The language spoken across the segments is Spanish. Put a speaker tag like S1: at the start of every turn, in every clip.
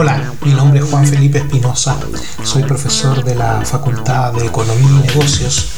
S1: Hola, mi nombre es Juan Felipe Espinosa, soy profesor de la Facultad de Economía y Negocios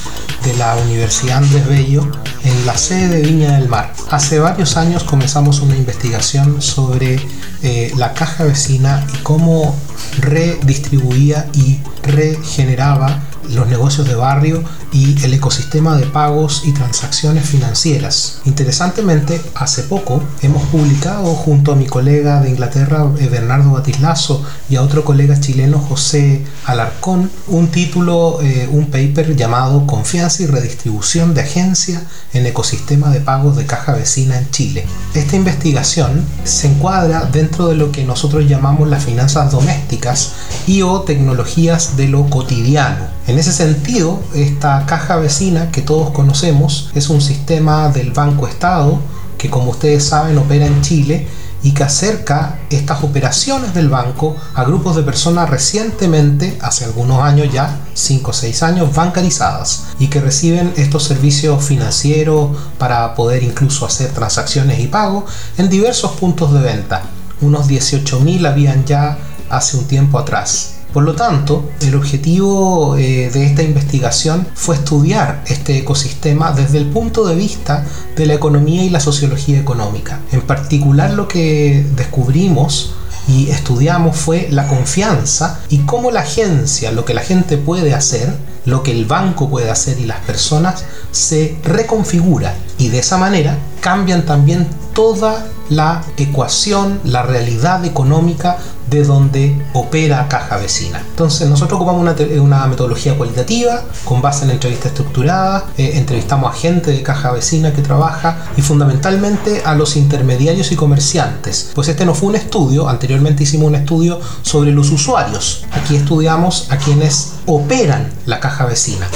S1: de la Universidad Andrés Bello en la sede de Viña del Mar. Hace varios años comenzamos una investigación sobre eh, la caja vecina y cómo redistribuía y regeneraba los negocios de barrio y el ecosistema de pagos y transacciones financieras. Interesantemente, hace poco hemos publicado junto a mi colega de Inglaterra, eh, Bernardo Batislazo, y a otro colega chileno, José Alarcón, un título, eh, un paper llamado Confianza y redistribución de agencia en ecosistema de pagos de caja vecina en Chile. Esta investigación se encuadra dentro de lo que nosotros llamamos las finanzas domésticas y o tecnologías de lo cotidiano. En ese sentido, esta caja vecina que todos conocemos es un sistema del Banco Estado que como ustedes saben opera en Chile y que acerca estas operaciones del banco a grupos de personas recientemente, hace algunos años ya, 5 o 6 años, bancarizadas y que reciben estos servicios financieros para poder incluso hacer transacciones y pagos en diversos puntos de venta. Unos 18.000 habían ya hace un tiempo atrás. Por lo tanto, el objetivo eh, de esta investigación fue estudiar este ecosistema desde el punto de vista de la economía y la sociología económica. En particular lo que descubrimos y estudiamos fue la confianza y cómo la agencia, lo que la gente puede hacer, lo que el banco puede hacer y las personas se reconfigura y de esa manera cambian también toda la ecuación, la realidad económica de donde opera Caja Vecina. Entonces nosotros ocupamos una, metodología cualitativa con base en entrevistas estructuradas, eh, entrevistamos a gente de Caja Vecina que trabaja y fundamentalmente a los intermediarios y comerciantes. Pues este no fue un estudio, anteriormente hicimos un estudio sobre los usuarios. Aquí estudiamos a quienes operan la Caja Vecina.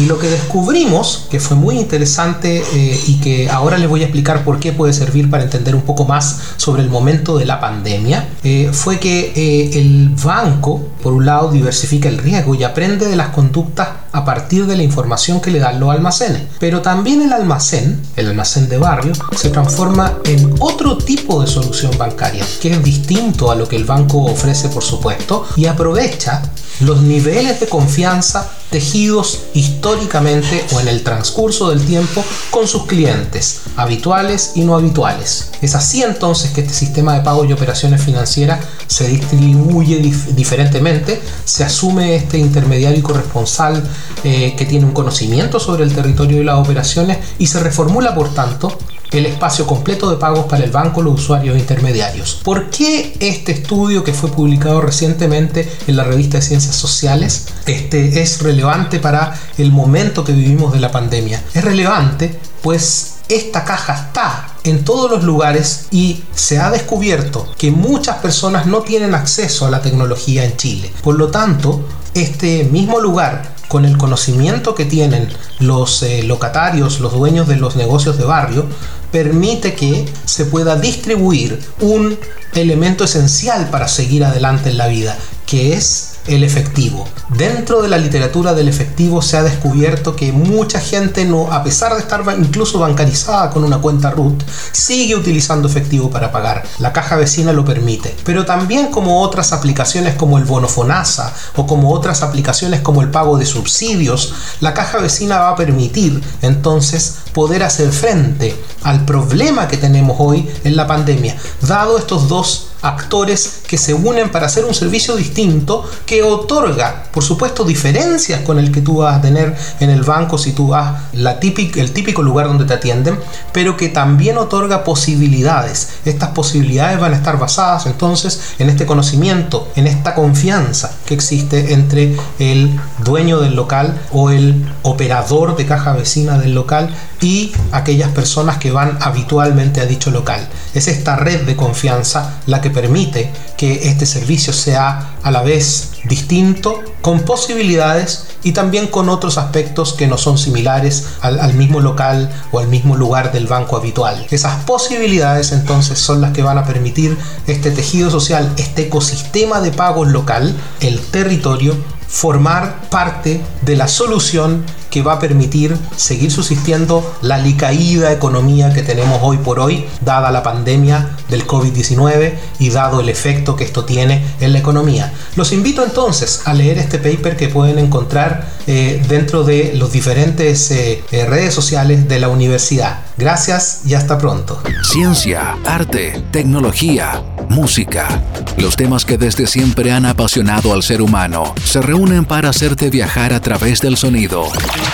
S1: Y lo que descubrimos, que fue muy interesante eh, y que ahora les voy a explicar por qué puede servir para entender un poco más sobre el momento de la pandemia, eh, fue que eh, el banco, por un lado, diversifica el riesgo y aprende de las conductas a partir de la información que le dan los almacenes. Pero también el almacén, el almacén de barrio, se transforma en otro tipo de solución bancaria, que es distinto a lo que el banco ofrece, por supuesto, y aprovecha los niveles de confianza tejidos históricamente o en el transcurso del tiempo con sus clientes, habituales y no habituales. Es así entonces que este sistema de pago y operaciones financieras se distribuye diferentemente, se asume este intermediario y corresponsal eh, que tiene un conocimiento sobre el territorio y las operaciones y se reformula por tanto el espacio completo de pagos para el banco, los usuarios intermediarios. ¿Por qué este estudio que fue publicado recientemente en la revista de Ciencias Sociales este, es relevante para el momento que vivimos de la pandemia? Es relevante pues esta caja está en todos los lugares y se ha descubierto que muchas personas no tienen acceso a la tecnología en Chile. Por lo tanto, este mismo lugar con el conocimiento que tienen los eh, locatarios, los dueños de los negocios de barrio, permite que se pueda distribuir un elemento esencial para seguir adelante en la vida, que es el efectivo. Dentro de la literatura del efectivo se ha descubierto que mucha gente no, a pesar de estar incluso bancarizada con una cuenta RUT, sigue utilizando efectivo para pagar. La caja vecina lo permite. Pero también como otras aplicaciones como el bono FONASA o como otras aplicaciones como el pago de subsidios, la caja vecina va a permitir entonces poder hacer frente al problema que tenemos hoy en la pandemia, dado estos dos actores que se unen para hacer un servicio distinto que otorga, por supuesto, diferencias con el que tú vas a tener en el banco si tú vas la el típico lugar donde te atienden, pero que también otorga posibilidades. Estas posibilidades van a estar basadas entonces en este conocimiento, en esta confianza que existe entre el dueño del local o el operador de caja vecina del local y aquellas personas que van habitualmente a dicho local. Es esta red de confianza la que permite que este servicio sea a la vez distinto, con posibilidades y también con otros aspectos que no son similares al, mismo local o al mismo lugar del banco habitual. Esas posibilidades entonces son las que van a permitir este tejido social, este ecosistema de pagos local, el territorio, formar parte de la solución que va a permitir seguir subsistiendo la licaída economía que tenemos hoy por hoy, dada la pandemia del COVID-19 y dado el efecto que esto tiene en la economía. Los invito entonces a leer este paper que pueden encontrar eh, dentro de los diferentes eh, eh, redes sociales de la universidad. Gracias y hasta pronto.
S2: Ciencia, arte, tecnología, música. Los temas que desde siempre han apasionado al ser humano se reúnen para hacerte viajar a través del sonido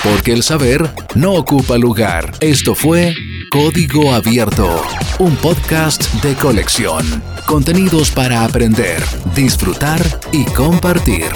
S2: porque el saber no ocupa lugar. Esto fue Código Abierto, un podcast de colección. Contenidos para aprender, disfrutar y compartir.